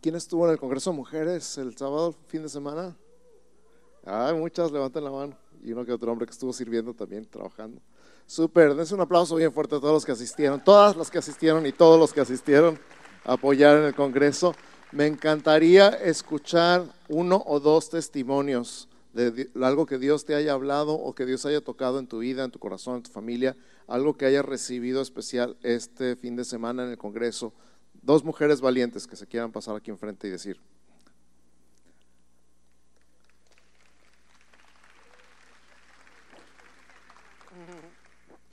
¿Quién estuvo en el Congreso de Mujeres el sábado, fin de semana? Ay, muchas, levanten la mano. Y uno que otro hombre que estuvo sirviendo también, trabajando. Súper, dense un aplauso bien fuerte a todos los que asistieron, todas las que asistieron y todos los que asistieron a apoyar en el Congreso. Me encantaría escuchar uno o dos testimonios de algo que Dios te haya hablado o que Dios haya tocado en tu vida, en tu corazón, en tu familia, algo que hayas recibido especial este fin de semana en el Congreso. Dos mujeres valientes que se quieran pasar aquí enfrente y decir.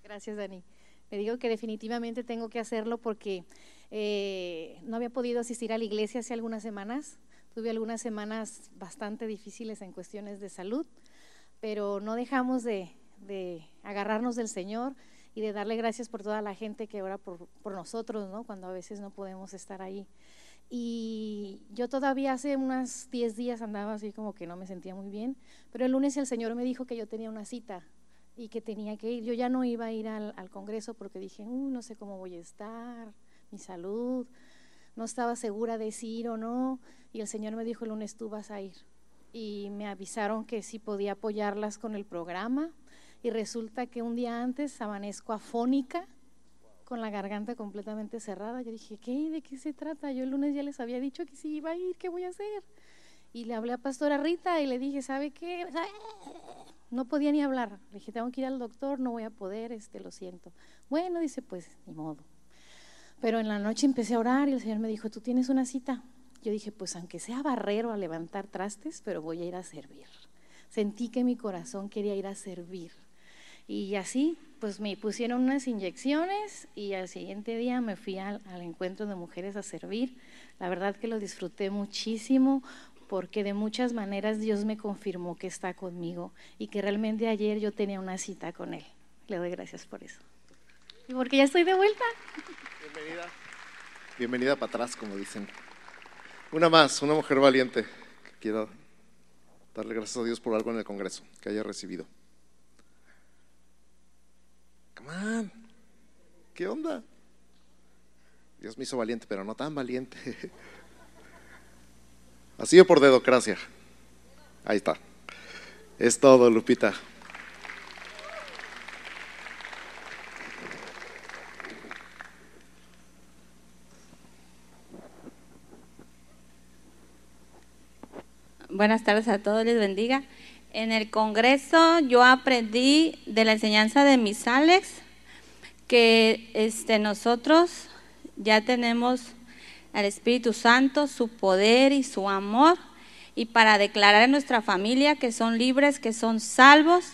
Gracias, Dani. Me digo que definitivamente tengo que hacerlo porque eh, no había podido asistir a la iglesia hace algunas semanas Tuve algunas semanas bastante difíciles en cuestiones de salud, pero no dejamos de, agarrarnos del Señor y de darle gracias por toda la gente que ora por, nosotros, ¿no? cuando a veces no podemos estar ahí. Y yo todavía hace unos 10 días andaba así como que no me sentía muy bien, pero el lunes el Señor me dijo que yo tenía una cita y que tenía que ir. Yo ya no iba a ir al, Congreso porque dije, no sé cómo voy a estar, mi salud, no estaba segura de si ir o no. Y el Señor me dijo, el lunes tú vas a ir. Y me avisaron que sí podía apoyarlas con el programa. Y resulta que un día antes amanezco afónica, con la garganta completamente cerrada. Yo dije, ¿qué? ¿De qué se trata? Yo el lunes ya les había dicho que sí iba a ir, ¿qué voy a hacer? Y le hablé a Pastora Rita y le dije, ¿sabe qué? No podía ni hablar. Le dije, tengo que ir al doctor, no voy a poder, este, lo siento. Bueno, dice, pues, ni modo. Pero en la noche empecé a orar y el Señor me dijo, tú tienes una cita. Yo dije, pues aunque sea barrero a levantar trastes, pero voy a ir a servir. Sentí que mi corazón quería ir a servir. Y así, pues me pusieron unas inyecciones y al siguiente día me fui al, encuentro de mujeres a servir. La verdad que lo disfruté muchísimo porque de muchas maneras Dios me confirmó que está conmigo y que realmente ayer yo tenía una cita con Él. Le doy gracias por eso. Y porque ya estoy de vuelta. Bienvenida. Bienvenida para atrás, como dicen. Una más, una mujer valiente que quiera darle gracias a Dios por algo en el Congreso que haya recibido. Come on. ¿Qué onda? Dios me hizo valiente, pero no tan valiente. Así o por dedocracia. Ahí está. Es todo, Lupita. Buenas tardes a todos, les bendiga. En el Congreso yo aprendí de la enseñanza de mis Alex que este, nosotros ya tenemos al Espíritu Santo, su poder y su amor, y para declarar en nuestra familia que son libres, que son salvos,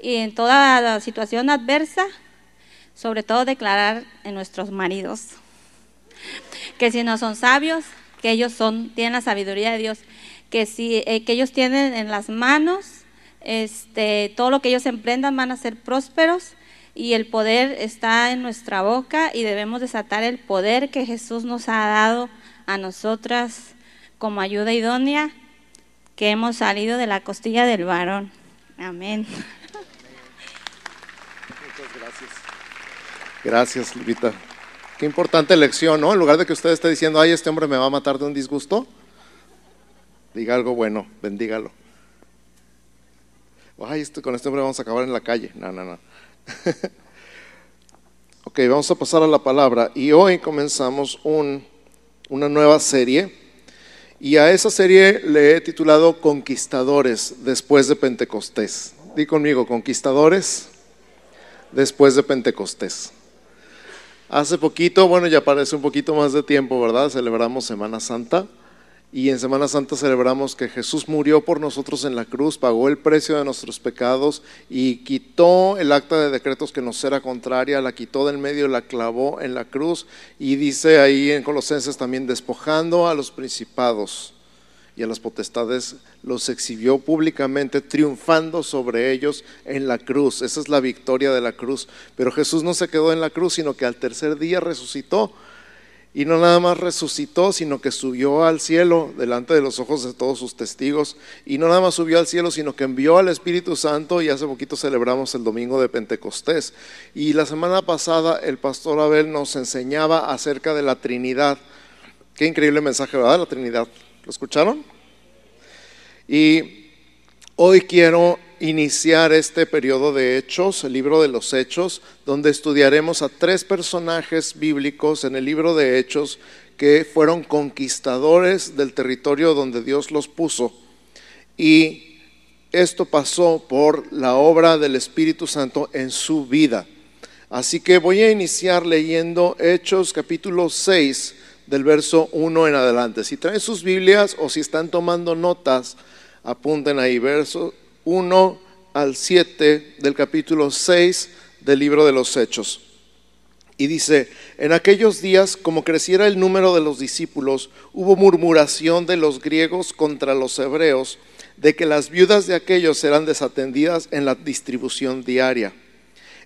y en toda la situación adversa, sobre todo declarar en nuestros maridos, que si no son sabios, que ellos son, tienen la sabiduría de Dios que, si, eh, que ellos tienen en las manos, este, todo lo que ellos emprendan van a ser prósperos y el poder está en nuestra boca y debemos desatar el poder que Jesús nos ha dado a nosotras como ayuda idónea que hemos salido de la costilla del varón. Amén. Muchas gracias. Gracias, Lupita. Qué importante lección, ¿no? En lugar de que usted esté diciendo, ay, este hombre me va a matar de un disgusto, diga algo bueno, bendígalo. Ay, con este hombre vamos a acabar en la calle. No, no, no. ok, vamos a pasar a la palabra. Y hoy comenzamos un, una nueva serie. Y a esa serie le he titulado Conquistadores después de Pentecostés. Di conmigo, Conquistadores después de Pentecostés. Hace poquito, bueno, ya parece un poquito más de tiempo, ¿verdad? Celebramos Semana Santa. Y en Semana Santa celebramos que Jesús murió por nosotros en la cruz, pagó el precio de nuestros pecados y quitó el acta de decretos que nos era contraria, la quitó del medio, la clavó en la cruz y dice ahí en Colosenses también despojando a los principados y a las potestades los exhibió públicamente, triunfando sobre ellos en la cruz. Esa es la victoria de la cruz. Pero Jesús no se quedó en la cruz, sino que al tercer día resucitó y no nada más resucitó, sino que subió al cielo delante de los ojos de todos sus testigos. Y no nada más subió al cielo, sino que envió al Espíritu Santo y hace poquito celebramos el domingo de Pentecostés. Y la semana pasada el pastor Abel nos enseñaba acerca de la Trinidad. Qué increíble mensaje, ¿verdad? La Trinidad. ¿Lo escucharon? Y hoy quiero iniciar este periodo de Hechos, el libro de los Hechos, donde estudiaremos a tres personajes bíblicos en el libro de Hechos que fueron conquistadores del territorio donde Dios los puso. Y esto pasó por la obra del Espíritu Santo en su vida. Así que voy a iniciar leyendo Hechos capítulo 6 del verso 1 en adelante. Si traen sus Biblias o si están tomando notas, apunten ahí, verso 1 al 7 del capítulo 6 del libro de los Hechos. Y dice, en aquellos días, como creciera el número de los discípulos, hubo murmuración de los griegos contra los hebreos, de que las viudas de aquellos eran desatendidas en la distribución diaria.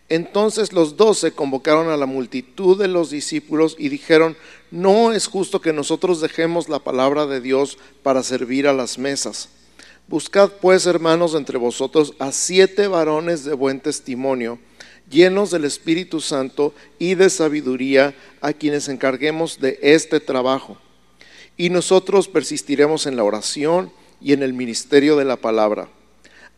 Entonces los doce convocaron a la multitud de los discípulos y dijeron, no es justo que nosotros dejemos la palabra de Dios para servir a las mesas. Buscad pues, hermanos, entre vosotros a siete varones de buen testimonio, llenos del Espíritu Santo y de sabiduría, a quienes encarguemos de este trabajo. Y nosotros persistiremos en la oración y en el ministerio de la palabra.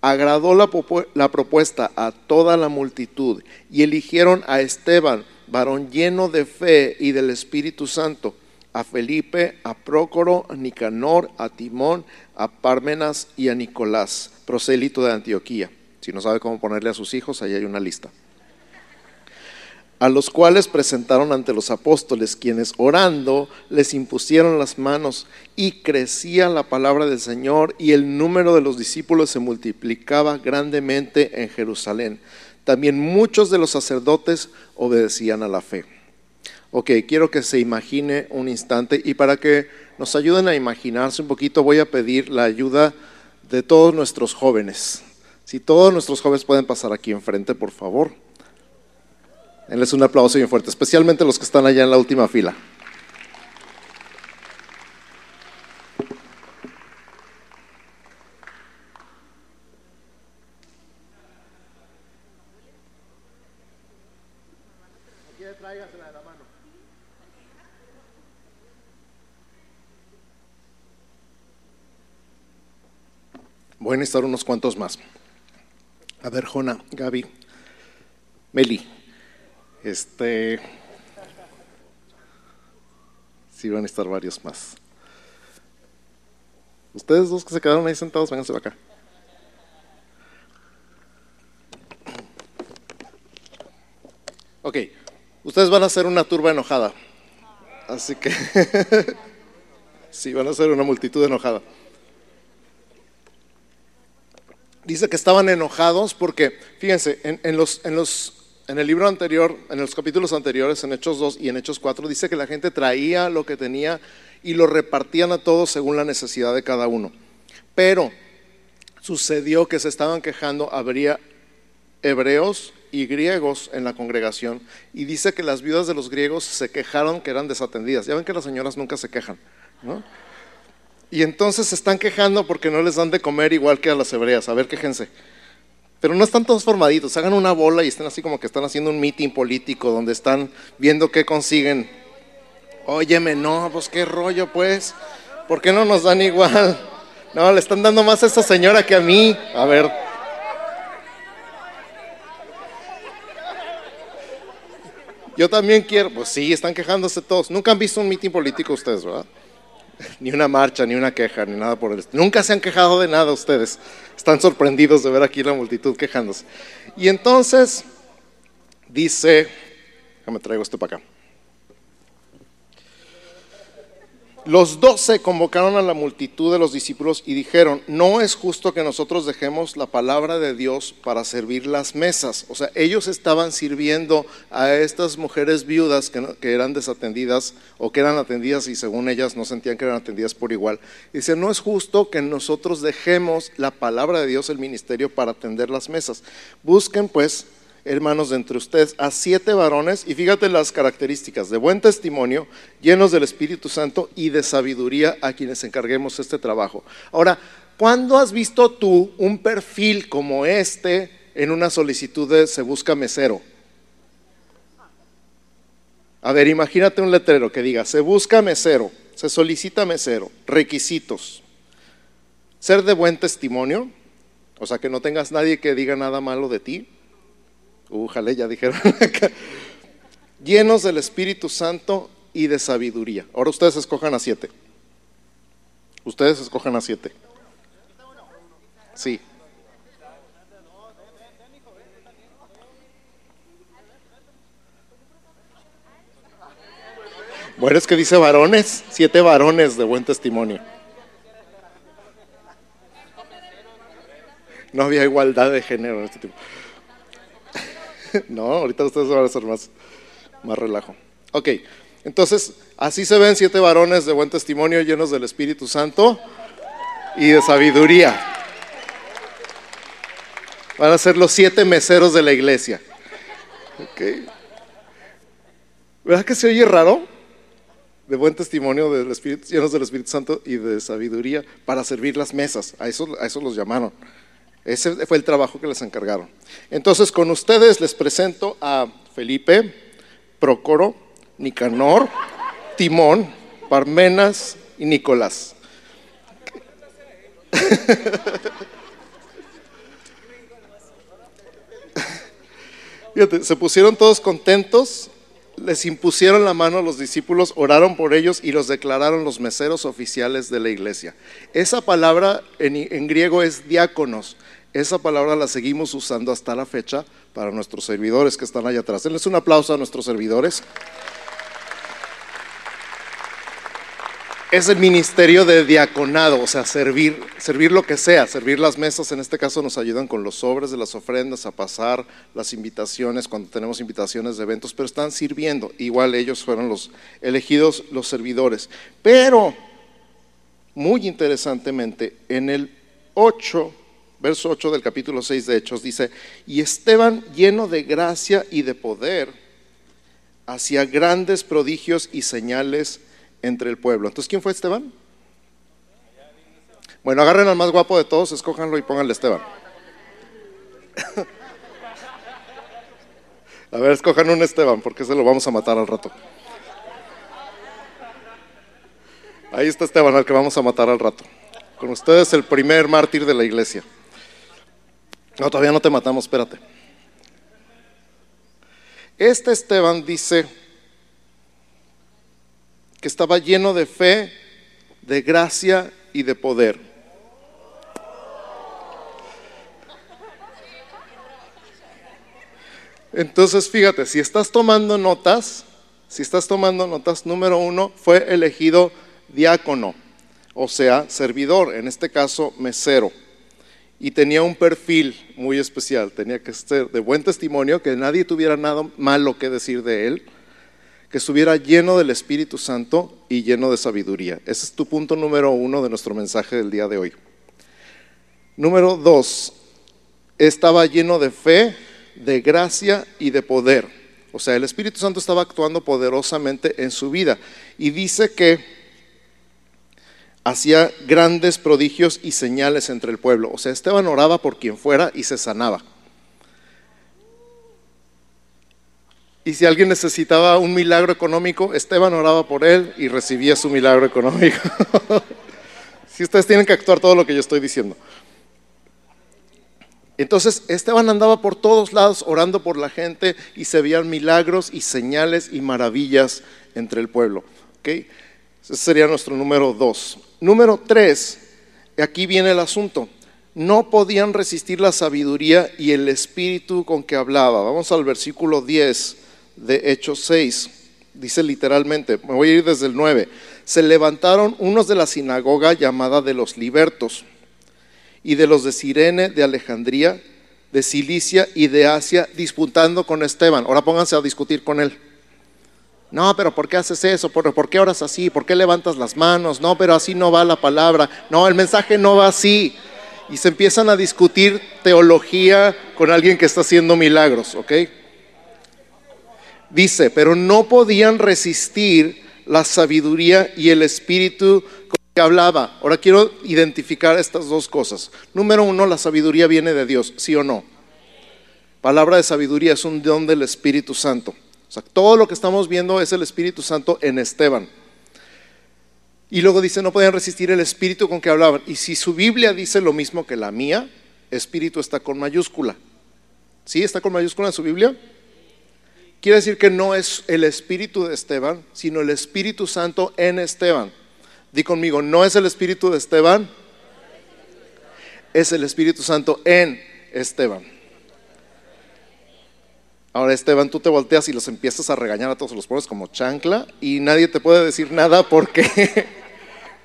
Agradó la, propuesta a toda la multitud y eligieron a Esteban, varón lleno de fe y del Espíritu Santo a Felipe, a Prócoro, a Nicanor, a Timón, a Parmenas y a Nicolás, prosélito de Antioquía. Si no sabe cómo ponerle a sus hijos, ahí hay una lista. A los cuales presentaron ante los apóstoles, quienes orando les impusieron las manos y crecía la palabra del Señor y el número de los discípulos se multiplicaba grandemente en Jerusalén. También muchos de los sacerdotes obedecían a la fe. Ok, quiero que se imagine un instante y para que nos ayuden a imaginarse un poquito voy a pedir la ayuda de todos nuestros jóvenes. Si todos nuestros jóvenes pueden pasar aquí enfrente, por favor. Denles un aplauso bien fuerte, especialmente los que están allá en la última fila. Voy a necesitar unos cuantos más. A ver, Jona, Gaby, Meli. Este. Sí, van a estar varios más. Ustedes dos que se quedaron ahí sentados, vénganse para acá. Ok, ustedes van a hacer una turba enojada. Así que. sí, van a ser una multitud enojada dice que estaban enojados porque, fíjense, en, los, en, los, en el libro anterior, en los capítulos anteriores, en Hechos 2 y en Hechos 4, dice que la gente traía lo que tenía y lo repartían a todos según la necesidad de cada uno. Pero sucedió que se estaban quejando, habría hebreos y griegos en la congregación y dice que las viudas de los griegos se quejaron que eran desatendidas. Ya ven que las señoras nunca se quejan, ¿no? Y entonces se están quejando porque no les dan de comer igual que a las hebreas. A ver, quéjense. Pero no están todos formaditos. Hagan una bola y estén así como que están haciendo un meeting político donde están viendo qué consiguen. Óyeme, no, pues qué rollo, pues. ¿Por qué no nos dan igual? No, le están dando más a esta señora que a mí. A ver. Yo también quiero. Pues sí, están quejándose todos. Nunca han visto un meeting político ustedes, ¿verdad? ni una marcha, ni una queja, ni nada por el. Nunca se han quejado de nada ustedes. Están sorprendidos de ver aquí la multitud quejándose. Y entonces dice, déjame traigo esto para acá. Los doce convocaron a la multitud de los discípulos y dijeron, no es justo que nosotros dejemos la palabra de Dios para servir las mesas. O sea, ellos estaban sirviendo a estas mujeres viudas que, eran desatendidas o que eran atendidas y según ellas no sentían que eran atendidas por igual. Dice, no es justo que nosotros dejemos la palabra de Dios, el ministerio, para atender las mesas. Busquen pues hermanos, de entre ustedes a siete varones, y fíjate las características, de buen testimonio, llenos del Espíritu Santo y de sabiduría a quienes encarguemos este trabajo. Ahora, ¿cuándo has visto tú un perfil como este en una solicitud de se busca mesero? A ver, imagínate un letrero que diga, se busca mesero. se solicita mesero. Requisitos. Ser de buen testimonio, o sea, que no tengas nadie que diga nada malo de ti. Ujale, ya dijeron acá. Llenos del Espíritu Santo y de sabiduría. Ahora ustedes escojan a siete. Ustedes escojan a siete. Sí. Bueno, es que dice varones, siete varones de buen testimonio. No había igualdad de género en este tiempo. No, ahorita ustedes van a hacer más, más relajo. Ok, entonces así se ven siete varones de buen testimonio llenos del Espíritu Santo y de sabiduría. Van a ser los siete meseros de la iglesia. ¿Verdad que se oye raro? De buen testimonio del Espíritu, llenos del Espíritu Santo y de sabiduría para servir las mesas. A eso, a eso los llamaron. Ese fue el trabajo que les encargaron. Entonces, con ustedes les presento a Felipe, Procoro, Nicanor, Timón, Parmenas y Nicolás. Fíjate, se pusieron todos contentos, les impusieron la mano a los discípulos, oraron por ellos y los declararon los meseros oficiales de la iglesia. Esa palabra en, en griego es diáconos. Esa palabra la seguimos usando hasta la fecha para nuestros servidores que están allá atrás. Denles un aplauso a nuestros servidores. Es el ministerio de diaconado, o sea, servir, servir lo que sea, servir las mesas. En este caso nos ayudan con los sobres de las ofrendas, a pasar las invitaciones cuando tenemos invitaciones de eventos, pero están sirviendo. Igual ellos fueron los elegidos, los servidores. Pero, muy interesantemente, en el 8 verso 8 del capítulo 6 de Hechos dice, y Esteban lleno de gracia y de poder, hacía grandes prodigios y señales entre el pueblo. Entonces, ¿quién fue Esteban? Bueno, agarren al más guapo de todos, escójanlo y pónganle Esteban. A ver, escojan un Esteban, porque se lo vamos a matar al rato. Ahí está Esteban, al que vamos a matar al rato. Con ustedes el primer mártir de la iglesia. No, todavía no te matamos, espérate. Este Esteban dice que estaba lleno de fe, de gracia y de poder. Entonces, fíjate, si estás tomando notas, si estás tomando notas, número uno, fue elegido diácono, o sea, servidor, en este caso mesero y tenía un perfil muy especial, tenía que ser de buen testimonio, que nadie tuviera nada malo que decir de él, que estuviera lleno del Espíritu Santo y lleno de sabiduría. Ese es tu punto número uno de nuestro mensaje del día de hoy. Número dos, estaba lleno de fe, de gracia y de poder. O sea, el Espíritu Santo estaba actuando poderosamente en su vida. Y dice que hacía grandes prodigios y señales entre el pueblo. O sea, Esteban oraba por quien fuera y se sanaba. Y si alguien necesitaba un milagro económico, Esteban oraba por él y recibía su milagro económico. si ustedes tienen que actuar todo lo que yo estoy diciendo. Entonces Esteban andaba por todos lados orando por la gente y se veían milagros y señales y maravillas entre el pueblo. ¿okay? Ese sería nuestro número dos. Número tres, aquí viene el asunto. No podían resistir la sabiduría y el espíritu con que hablaba. Vamos al versículo 10 de Hechos 6. Dice literalmente, me voy a ir desde el 9. Se levantaron unos de la sinagoga llamada de los libertos y de los de Sirene, de Alejandría, de Cilicia y de Asia, disputando con Esteban. Ahora pónganse a discutir con él. No, pero ¿por qué haces eso? ¿Por, qué oras así? ¿Por qué levantas las manos? No, pero así no va la palabra. No, el mensaje no va así. Y se empiezan a discutir teología con alguien que está haciendo milagros, ¿ok? Dice, pero no podían resistir la sabiduría y el espíritu con que hablaba. Ahora quiero identificar estas dos cosas. Número uno, la sabiduría viene de Dios, ¿sí o no? Palabra de sabiduría es un don del Espíritu Santo. O sea, todo lo que estamos viendo es el Espíritu Santo en Esteban. Y luego dice, no podían resistir el espíritu con que hablaban. Y si su Biblia dice lo mismo que la mía, espíritu está con mayúscula. ¿Sí? ¿Está con mayúscula en su Biblia? Quiere decir que no es el espíritu de Esteban, sino el Espíritu Santo en Esteban. Di conmigo, no es el espíritu de Esteban, es el Espíritu Santo en Esteban. Ahora, Esteban, tú te volteas y los empiezas a regañar a todos, los pones como chancla y nadie te puede decir nada porque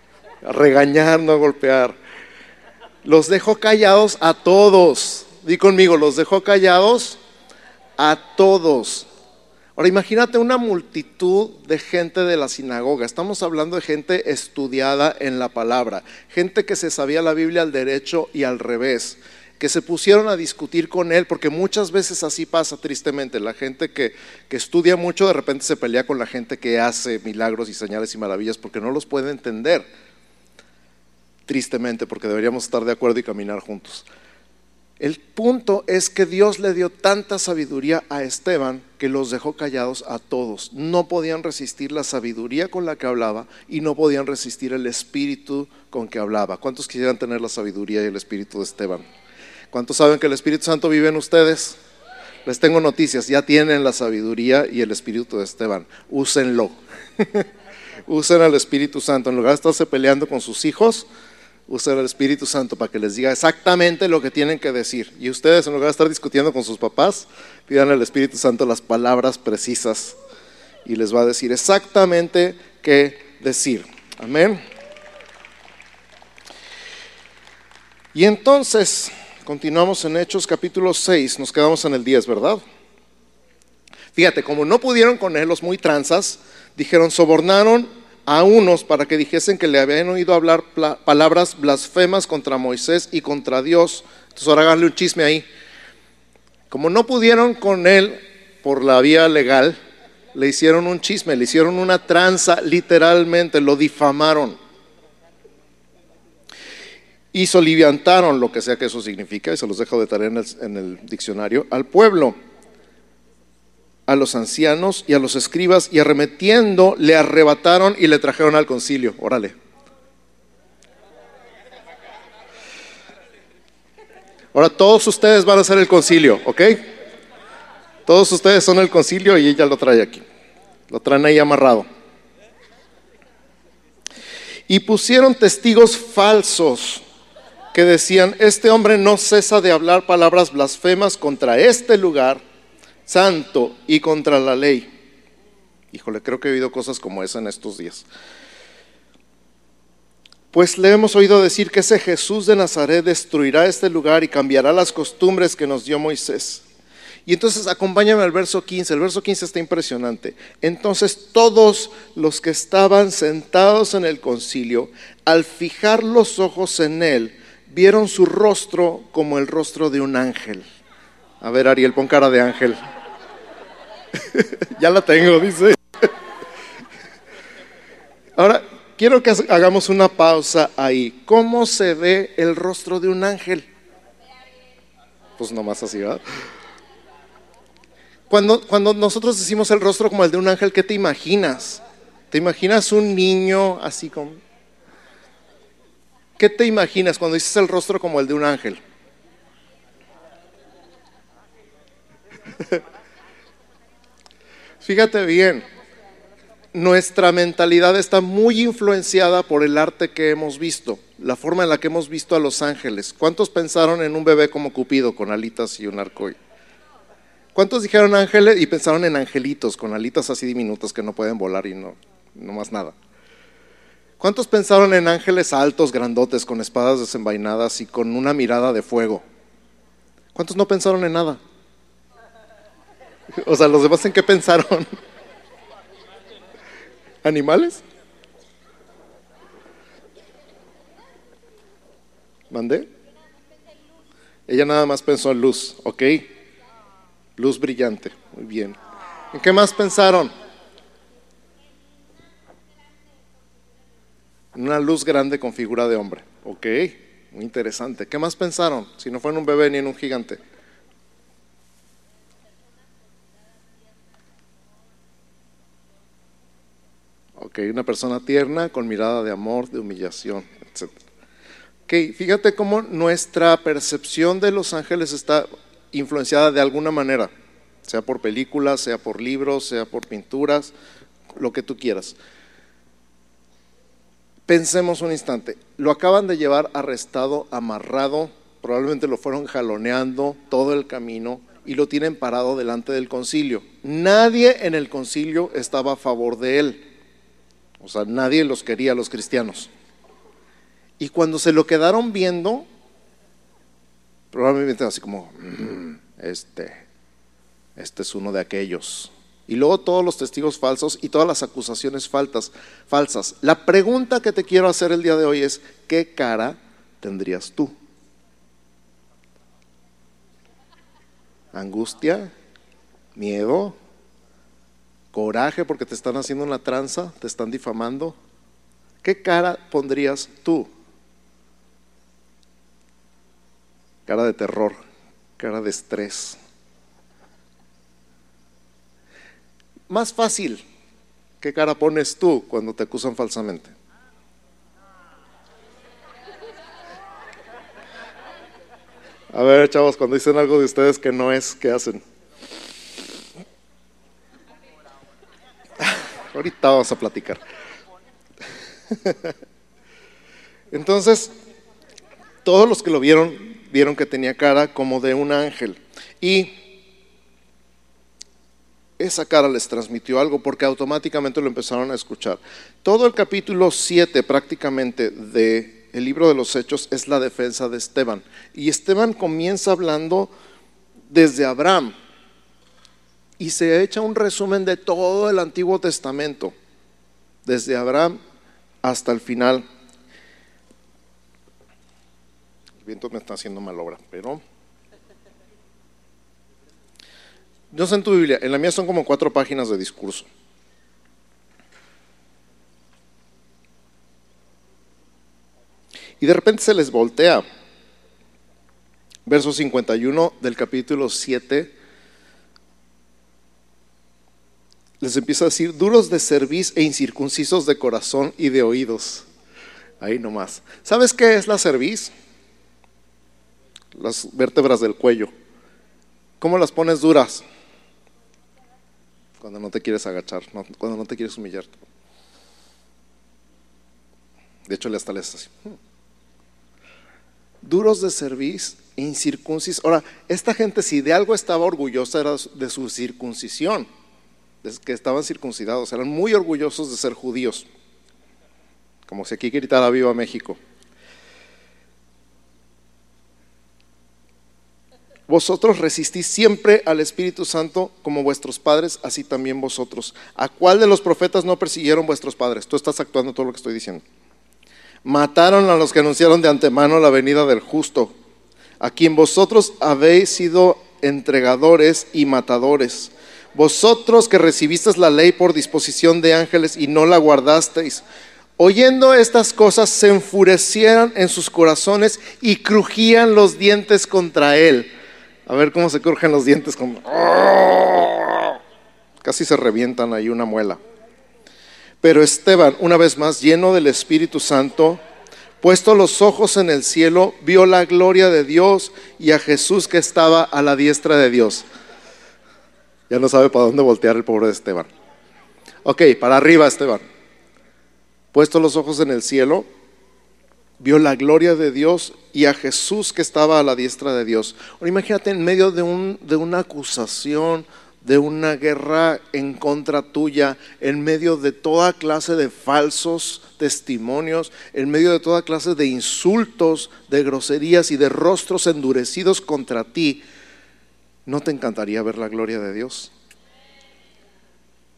regañar, no golpear. Los dejó callados a todos. Di conmigo, los dejó callados a todos. Ahora imagínate una multitud de gente de la sinagoga. Estamos hablando de gente estudiada en la palabra, gente que se sabía la Biblia al derecho y al revés que se pusieron a discutir con él, porque muchas veces así pasa tristemente. La gente que, que, estudia mucho de repente se pelea con la gente que hace milagros y señales y maravillas porque no los puede entender. Tristemente, porque deberíamos estar de acuerdo y caminar juntos. El punto es que Dios le dio tanta sabiduría a Esteban que los dejó callados a todos. No podían resistir la sabiduría con la que hablaba y no podían resistir el espíritu con que hablaba. ¿Cuántos quisieran tener la sabiduría y el espíritu de Esteban? ¿Cuántos saben que el Espíritu Santo vive en ustedes? Les tengo noticias, ya tienen la sabiduría y el Espíritu de Esteban. Úsenlo. usen al Espíritu Santo. En lugar de estarse peleando con sus hijos, usen al Espíritu Santo para que les diga exactamente lo que tienen que decir. Y ustedes, en lugar de estar discutiendo con sus papás, pidan al Espíritu Santo las palabras precisas y les va a decir exactamente qué decir. Amén. Y entonces, Continuamos en Hechos capítulo 6, nos quedamos en el 10, ¿verdad? Fíjate, como no pudieron con él los muy tranzas, dijeron, sobornaron a unos para que dijesen que le habían oído hablar palabras blasfemas contra Moisés y contra Dios. Entonces ahora háganle un chisme ahí. Como no pudieron con él por la vía legal, le hicieron un chisme, le hicieron una tranza, literalmente, lo difamaron y soliviantaron, lo que sea que eso significa, y se los dejo de tarea en el, diccionario, al pueblo, a los ancianos y a los escribas, y arremetiendo le arrebataron y le trajeron al concilio. Órale. Ahora todos ustedes van a ser el concilio, ¿ok? Todos ustedes son el concilio y ella lo trae aquí. Lo traen ahí amarrado. Y pusieron testigos falsos que decían, este hombre no cesa de hablar palabras blasfemas contra este lugar santo y contra la ley. Híjole, creo que he oído cosas como esa en estos días. Pues le hemos oído decir que ese Jesús de Nazaret destruirá este lugar y cambiará las costumbres que nos dio Moisés. Y entonces acompáñame al verso 15, el verso 15 está impresionante. Entonces todos los que estaban sentados en el concilio, al fijar los ojos en él, vieron su rostro como el rostro de un ángel. A ver, Ariel, pon cara de ángel. ya la tengo, dice. Ahora, quiero que hagamos una pausa ahí. ¿Cómo se ve el rostro de un ángel? Pues nomás así, ¿verdad? Cuando, cuando nosotros decimos el rostro como el de un ángel, ¿qué te imaginas? ¿Te imaginas un niño así como ¿Qué te imaginas cuando dices el rostro como el de un ángel? Fíjate bien, nuestra mentalidad está muy influenciada por el arte que hemos visto, la forma en la que hemos visto a los ángeles. ¿Cuántos pensaron en un bebé como Cupido con alitas y un arcoí? ¿Cuántos dijeron ángeles y pensaron en angelitos con alitas así diminutas que no pueden volar y no, no más nada? ¿Cuántos pensaron en ángeles altos, grandotes, con espadas desenvainadas y con una mirada de fuego? ¿Cuántos no pensaron en nada? O sea, los demás en qué pensaron? ¿Animales? ¿Mandé? Ella nada más pensó en luz, ¿ok? Luz brillante, muy bien. ¿En qué más pensaron? Una luz grande con figura de hombre. Ok, muy interesante. ¿Qué más pensaron? Si no fue en un bebé ni en un gigante. Ok, una persona tierna con mirada de amor, de humillación, etc. Okay, fíjate cómo nuestra percepción de los ángeles está influenciada de alguna manera, sea por películas, sea por libros, sea por pinturas, lo que tú quieras. Pensemos un instante, lo acaban de llevar arrestado, amarrado, probablemente lo fueron jaloneando todo el camino y lo tienen parado delante del concilio. Nadie en el concilio estaba a favor de él. O sea, nadie los quería, los cristianos. Y cuando se lo quedaron viendo, probablemente así como, mm, este, este es uno de aquellos. Y luego todos los testigos falsos y todas las acusaciones falsas. La pregunta que te quiero hacer el día de hoy es, ¿qué cara tendrías tú? ¿Angustia? ¿Miedo? ¿Coraje porque te están haciendo una tranza? ¿Te están difamando? ¿Qué cara pondrías tú? Cara de terror, cara de estrés, Más fácil, ¿qué cara pones tú cuando te acusan falsamente? A ver, chavos, cuando dicen algo de ustedes que no es, ¿qué hacen? Ahorita vamos a platicar. Entonces, todos los que lo vieron, vieron que tenía cara como de un ángel. Y esa cara les transmitió algo porque automáticamente lo empezaron a escuchar. Todo el capítulo 7 prácticamente de el libro de los Hechos es la defensa de Esteban. Y Esteban comienza hablando desde Abraham y se echa un resumen de todo el Antiguo Testamento, desde Abraham hasta el final. El viento me está haciendo mal obra, pero No sé en tu Biblia, en la mía son como cuatro páginas de discurso. Y de repente se les voltea. Verso 51 del capítulo 7. Les empieza a decir, duros de cerviz e incircuncisos de corazón y de oídos. Ahí nomás. ¿Sabes qué es la cerviz? Las vértebras del cuello. ¿Cómo las pones duras? Cuando no te quieres agachar, cuando no te quieres humillar. De hecho, le hasta le así. Duros de servicio, incircuncis. Ahora, esta gente si de algo estaba orgullosa era de su circuncisión, de que estaban circuncidados, eran muy orgullosos de ser judíos. Como si aquí gritara viva México. Vosotros resistís siempre al Espíritu Santo como vuestros padres, así también vosotros. ¿A cuál de los profetas no persiguieron vuestros padres? Tú estás actuando todo lo que estoy diciendo. Mataron a los que anunciaron de antemano la venida del justo, a quien vosotros habéis sido entregadores y matadores. Vosotros que recibisteis la ley por disposición de ángeles y no la guardasteis. Oyendo estas cosas se enfurecieron en sus corazones y crujían los dientes contra él. A ver cómo se crujen los dientes. Como... Casi se revientan ahí una muela. Pero Esteban, una vez más, lleno del Espíritu Santo, puesto los ojos en el cielo, vio la gloria de Dios y a Jesús que estaba a la diestra de Dios. Ya no sabe para dónde voltear el pobre Esteban. Ok, para arriba Esteban. Puesto los ojos en el cielo, vio la gloria de Dios y a Jesús que estaba a la diestra de Dios. Ahora imagínate en medio de, un, de una acusación, de una guerra en contra tuya, en medio de toda clase de falsos testimonios, en medio de toda clase de insultos, de groserías y de rostros endurecidos contra ti, ¿no te encantaría ver la gloria de Dios?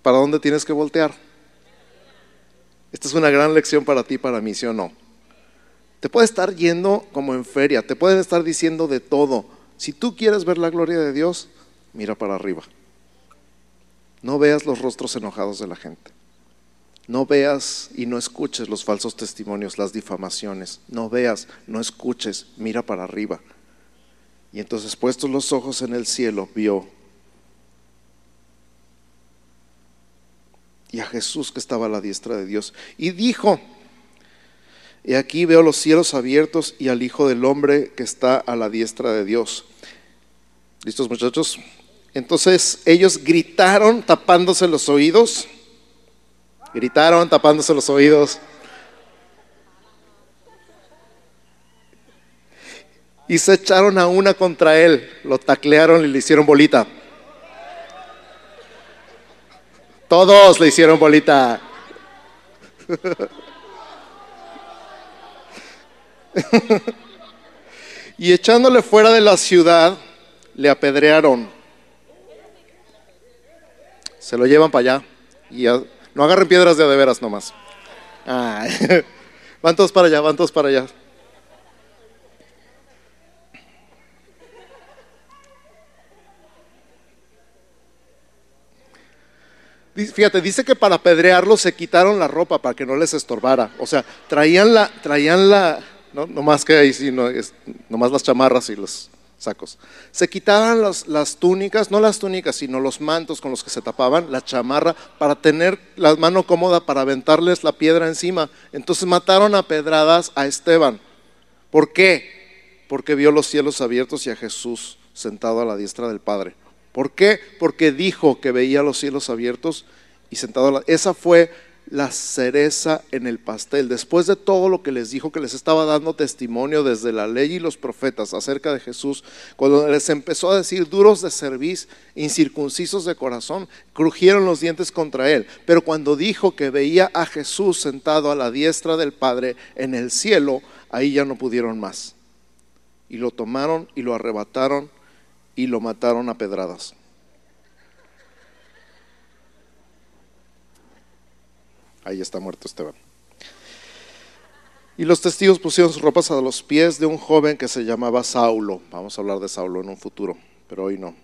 ¿Para dónde tienes que voltear? Esta es una gran lección para ti, para mí, ¿sí o no? Te puede estar yendo como en feria, te pueden estar diciendo de todo. Si tú quieres ver la gloria de Dios, mira para arriba. No veas los rostros enojados de la gente. No veas y no escuches los falsos testimonios, las difamaciones. No veas, no escuches, mira para arriba. Y entonces puestos los ojos en el cielo, vio y a Jesús que estaba a la diestra de Dios. Y dijo, y aquí veo los cielos abiertos y al Hijo del Hombre que está a la diestra de Dios. ¿Listos muchachos? Entonces ellos gritaron tapándose los oídos. Gritaron tapándose los oídos. Y se echaron a una contra él. Lo taclearon y le hicieron bolita. Todos le hicieron bolita. y echándole fuera de la ciudad, le apedrearon. Se lo llevan para allá. Y no agarren piedras de de veras nomás. van todos para allá, van todos para allá. Fíjate, dice que para apedrearlo se quitaron la ropa para que no les estorbara. O sea, traían la, traían la, no, más que ahí, sí, es, nomás las chamarras y los sacos. Se quitaban las túnicas, no las túnicas, sino los mantos con los que se tapaban, la chamarra, para tener la mano cómoda para aventarles la piedra encima. Entonces mataron a pedradas a Esteban. ¿Por qué? Porque vio los cielos abiertos y a Jesús sentado a la diestra del Padre. ¿Por qué? Porque dijo que veía los cielos abiertos y sentado a la... Esa fue la cereza en el pastel. Después de todo lo que les dijo, que les estaba dando testimonio desde la ley y los profetas acerca de Jesús, cuando les empezó a decir duros de cerviz, incircuncisos de corazón, crujieron los dientes contra él. Pero cuando dijo que veía a Jesús sentado a la diestra del Padre en el cielo, ahí ya no pudieron más. Y lo tomaron y lo arrebataron y lo mataron a pedradas. Ahí está muerto Esteban. Y los testigos pusieron sus ropas a los pies de un joven que se llamaba Saulo. Vamos a hablar de Saulo en un futuro, pero hoy no.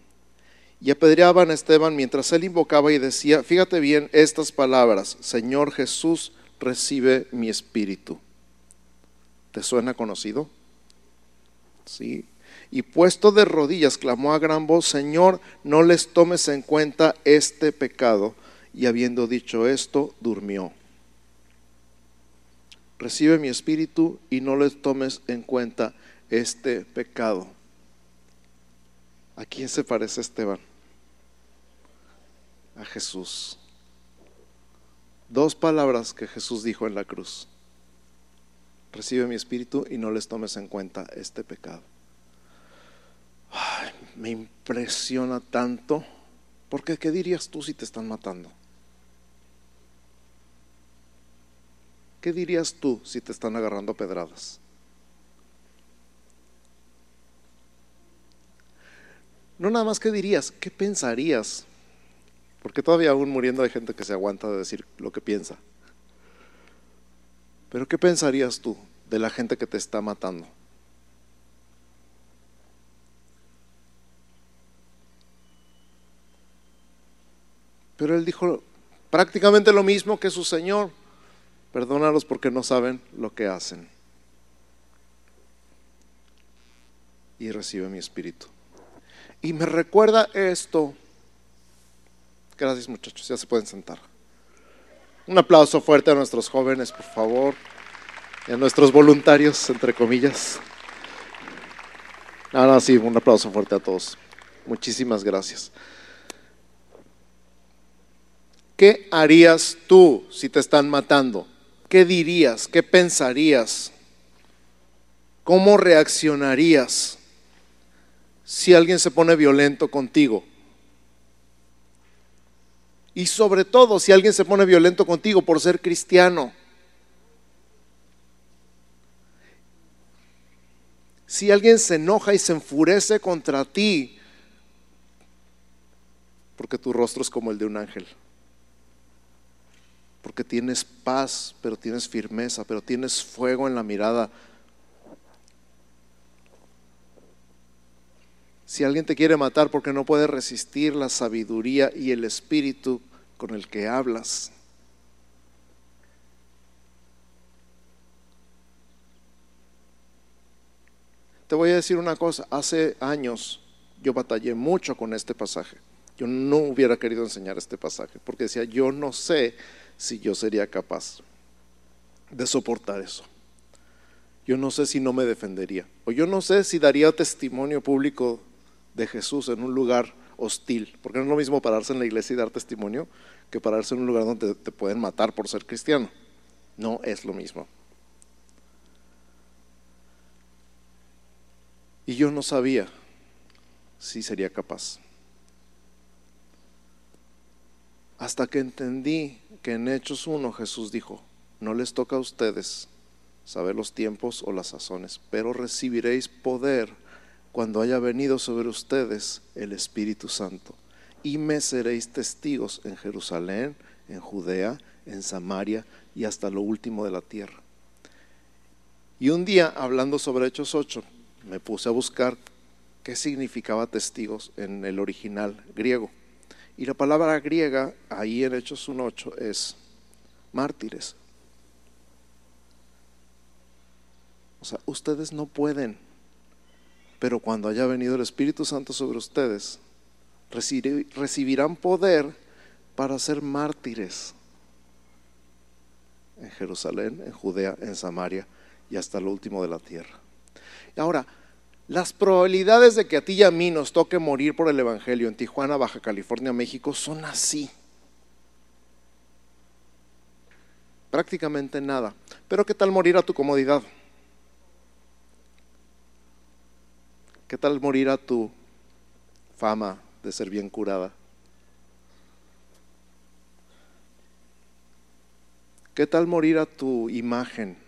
Y apedreaban a Esteban mientras él invocaba y decía, fíjate bien estas palabras, Señor Jesús, recibe mi espíritu. ¿Te suena conocido? Sí, y puesto de rodillas clamó a gran voz, Señor, no les tomes en cuenta este pecado. Y habiendo dicho esto, durmió. Recibe mi espíritu y no les tomes en cuenta este pecado. ¿A quién se parece Esteban? A Jesús. Dos palabras que Jesús dijo en la cruz. Recibe mi espíritu y no les tomes en cuenta este pecado me impresiona tanto, porque ¿qué dirías tú si te están matando? ¿Qué dirías tú si te están agarrando pedradas? No nada más qué dirías, ¿qué pensarías? Porque todavía aún muriendo hay gente que se aguanta de decir lo que piensa. Pero ¿qué pensarías tú de la gente que te está matando? Pero él dijo prácticamente lo mismo que su Señor. Perdónalos porque no saben lo que hacen. Y recibe mi espíritu. Y me recuerda esto. Gracias muchachos, ya se pueden sentar. Un aplauso fuerte a nuestros jóvenes, por favor. Y a nuestros voluntarios, entre comillas. No, no, sí, un aplauso fuerte a todos. Muchísimas gracias. ¿Qué harías tú si te están matando? ¿Qué dirías? ¿Qué pensarías? ¿Cómo reaccionarías si alguien se pone violento contigo? Y sobre todo si alguien se pone violento contigo por ser cristiano. Si alguien se enoja y se enfurece contra ti, porque tu rostro es como el de un ángel porque tienes paz, pero tienes firmeza, pero tienes fuego en la mirada. Si alguien te quiere matar porque no puede resistir la sabiduría y el espíritu con el que hablas. Te voy a decir una cosa, hace años yo batallé mucho con este pasaje Yo no hubiera querido enseñar este pasaje, porque decía, yo no sé si yo sería capaz de soportar eso. Yo no sé si no me defendería. O yo no sé si daría testimonio público de Jesús en un lugar hostil. Porque no es lo mismo pararse en la iglesia y dar testimonio que pararse en un lugar donde te pueden matar por ser cristiano. No es lo mismo. Y yo no sabía si sería capaz. Hasta que entendí que en Hechos 1 Jesús dijo, no les toca a ustedes saber los tiempos o las sazones, pero recibiréis poder cuando haya venido sobre ustedes el Espíritu Santo. Y me seréis testigos en Jerusalén, en Judea, en Samaria y hasta lo último de la tierra. Y un día, hablando sobre Hechos 8, me puse a buscar qué significaba testigos en el original griego. Y la palabra griega ahí en Hechos 1.8 es mártires. O sea, ustedes no pueden, pero cuando haya venido el Espíritu Santo sobre ustedes, recibirán poder para ser mártires en Jerusalén, en Judea, en Samaria y hasta lo último de la tierra. Ahora, las probabilidades de que a ti y a mí nos toque morir por el Evangelio en Tijuana, Baja California, México, son así. Prácticamente nada. Pero ¿qué tal morir a tu comodidad? ¿Qué tal morir a tu fama de ser bien curada? ¿Qué tal morir a tu imagen?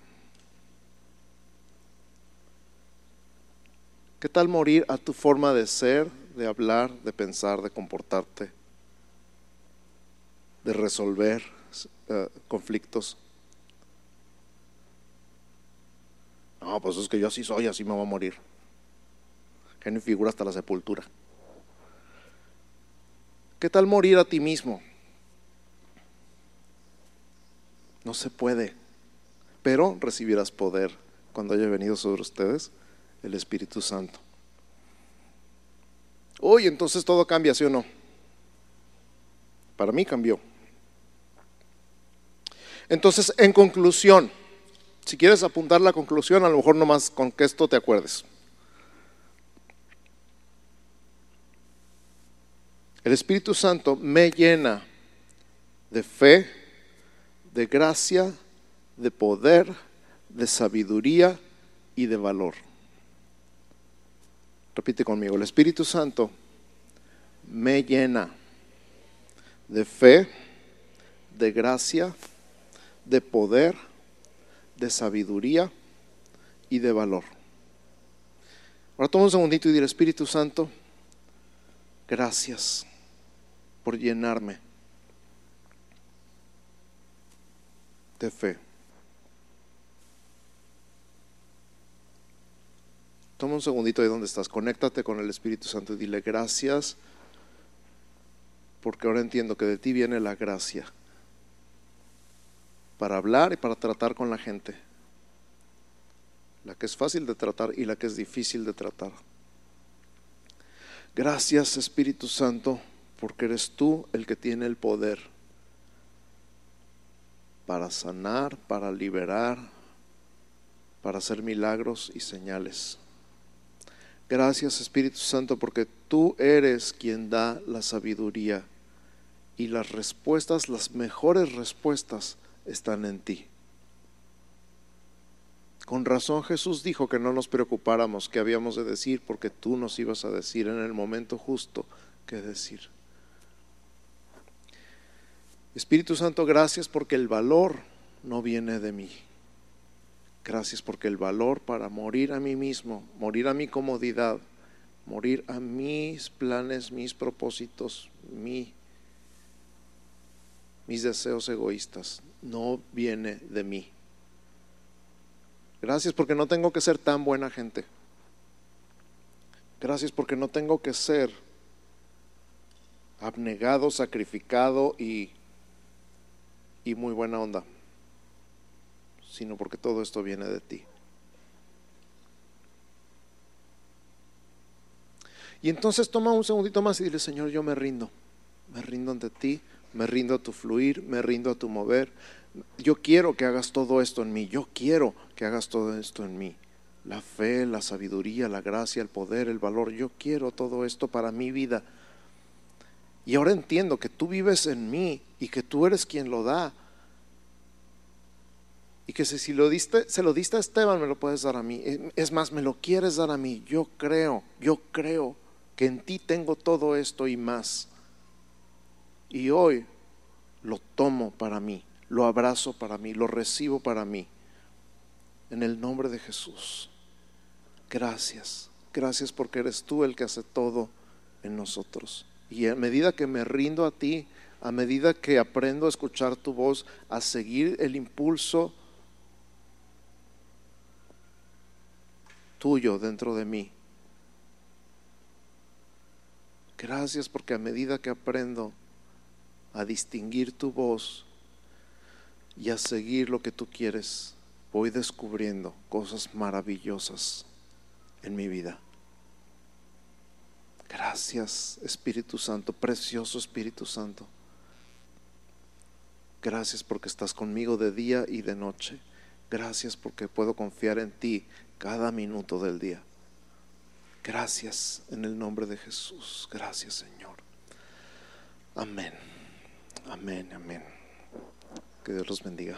¿Qué tal morir a tu forma de ser, de hablar, de pensar, de comportarte, de resolver eh, conflictos? No, pues es que yo así soy, así me voy a morir genio figura hasta la sepultura. ¿Qué tal morir a ti mismo? No se puede, pero recibirás poder cuando haya venido sobre ustedes el Espíritu Santo. Hoy entonces todo cambia, ¿sí o no? Para mí cambió. Entonces, en conclusión, si quieres apuntar la conclusión, a lo mejor nomás con que esto te acuerdes. El Espíritu Santo me llena de fe, de gracia, de poder, de sabiduría y de valor. Repite conmigo, el Espíritu Santo me llena de fe, de gracia, de poder, de sabiduría y de valor. Ahora toma un segundito y dile, Espíritu Santo, gracias por llenarme de fe. Toma un segundito de donde estás, conéctate con el Espíritu Santo y dile gracias, porque ahora entiendo que de ti viene la gracia para hablar y para tratar con la gente, la que es fácil de tratar y la que es difícil de tratar. Gracias Espíritu Santo porque eres tú el que tiene el poder para sanar, para liberar, para hacer milagros y señales. Gracias Espíritu Santo porque tú eres quien da la sabiduría y las respuestas, las mejores respuestas están en ti. Con razón Jesús dijo que no nos preocupáramos qué habíamos de decir porque tú nos ibas a decir en el momento justo qué decir. Espíritu Santo, gracias porque el valor no viene de mí. Gracias porque el valor para morir a mí mismo, morir a mi comodidad, morir a mis planes, mis propósitos, mis deseos egoístas, no viene de mí. Gracias porque no tengo que ser tan buena gente. Gracias porque no tengo que ser abnegado, sacrificado y y muy buena onda, sino porque todo esto viene de ti. Y entonces toma un segundito más y dile, Señor, yo me rindo. Me rindo ante ti, me rindo a tu fluir, me rindo a tu mover. Yo quiero que hagas todo esto en mí, yo quiero que hagas todo esto en mí. La fe, la sabiduría, la gracia, el poder, el valor, yo quiero todo esto para mi vida. Y ahora entiendo que tú vives en mí y que tú eres quien lo da. Y que si lo diste, se lo diste a Esteban, me lo puedes dar a mí. Es más, me lo quieres dar a mí. Yo creo, yo creo que en ti tengo todo esto y más. Y hoy lo tomo para mí, lo abrazo para mí, lo recibo para mí. En el nombre de Jesús. Gracias. Gracias porque eres tú el que hace todo en nosotros. Y a medida que me rindo a ti, a medida que aprendo a escuchar tu voz, a seguir el impulso tuyo dentro de mí. Gracias porque a medida que aprendo a distinguir tu voz y a seguir lo que tú quieres, voy descubriendo cosas maravillosas en mi vida. Gracias Espíritu Santo, precioso Espíritu Santo. Gracias porque estás conmigo de día y de noche. Gracias porque puedo confiar en ti cada minuto del día. Gracias en el nombre de Jesús. Gracias Señor. Amén. Amén, amén. Que Dios los bendiga.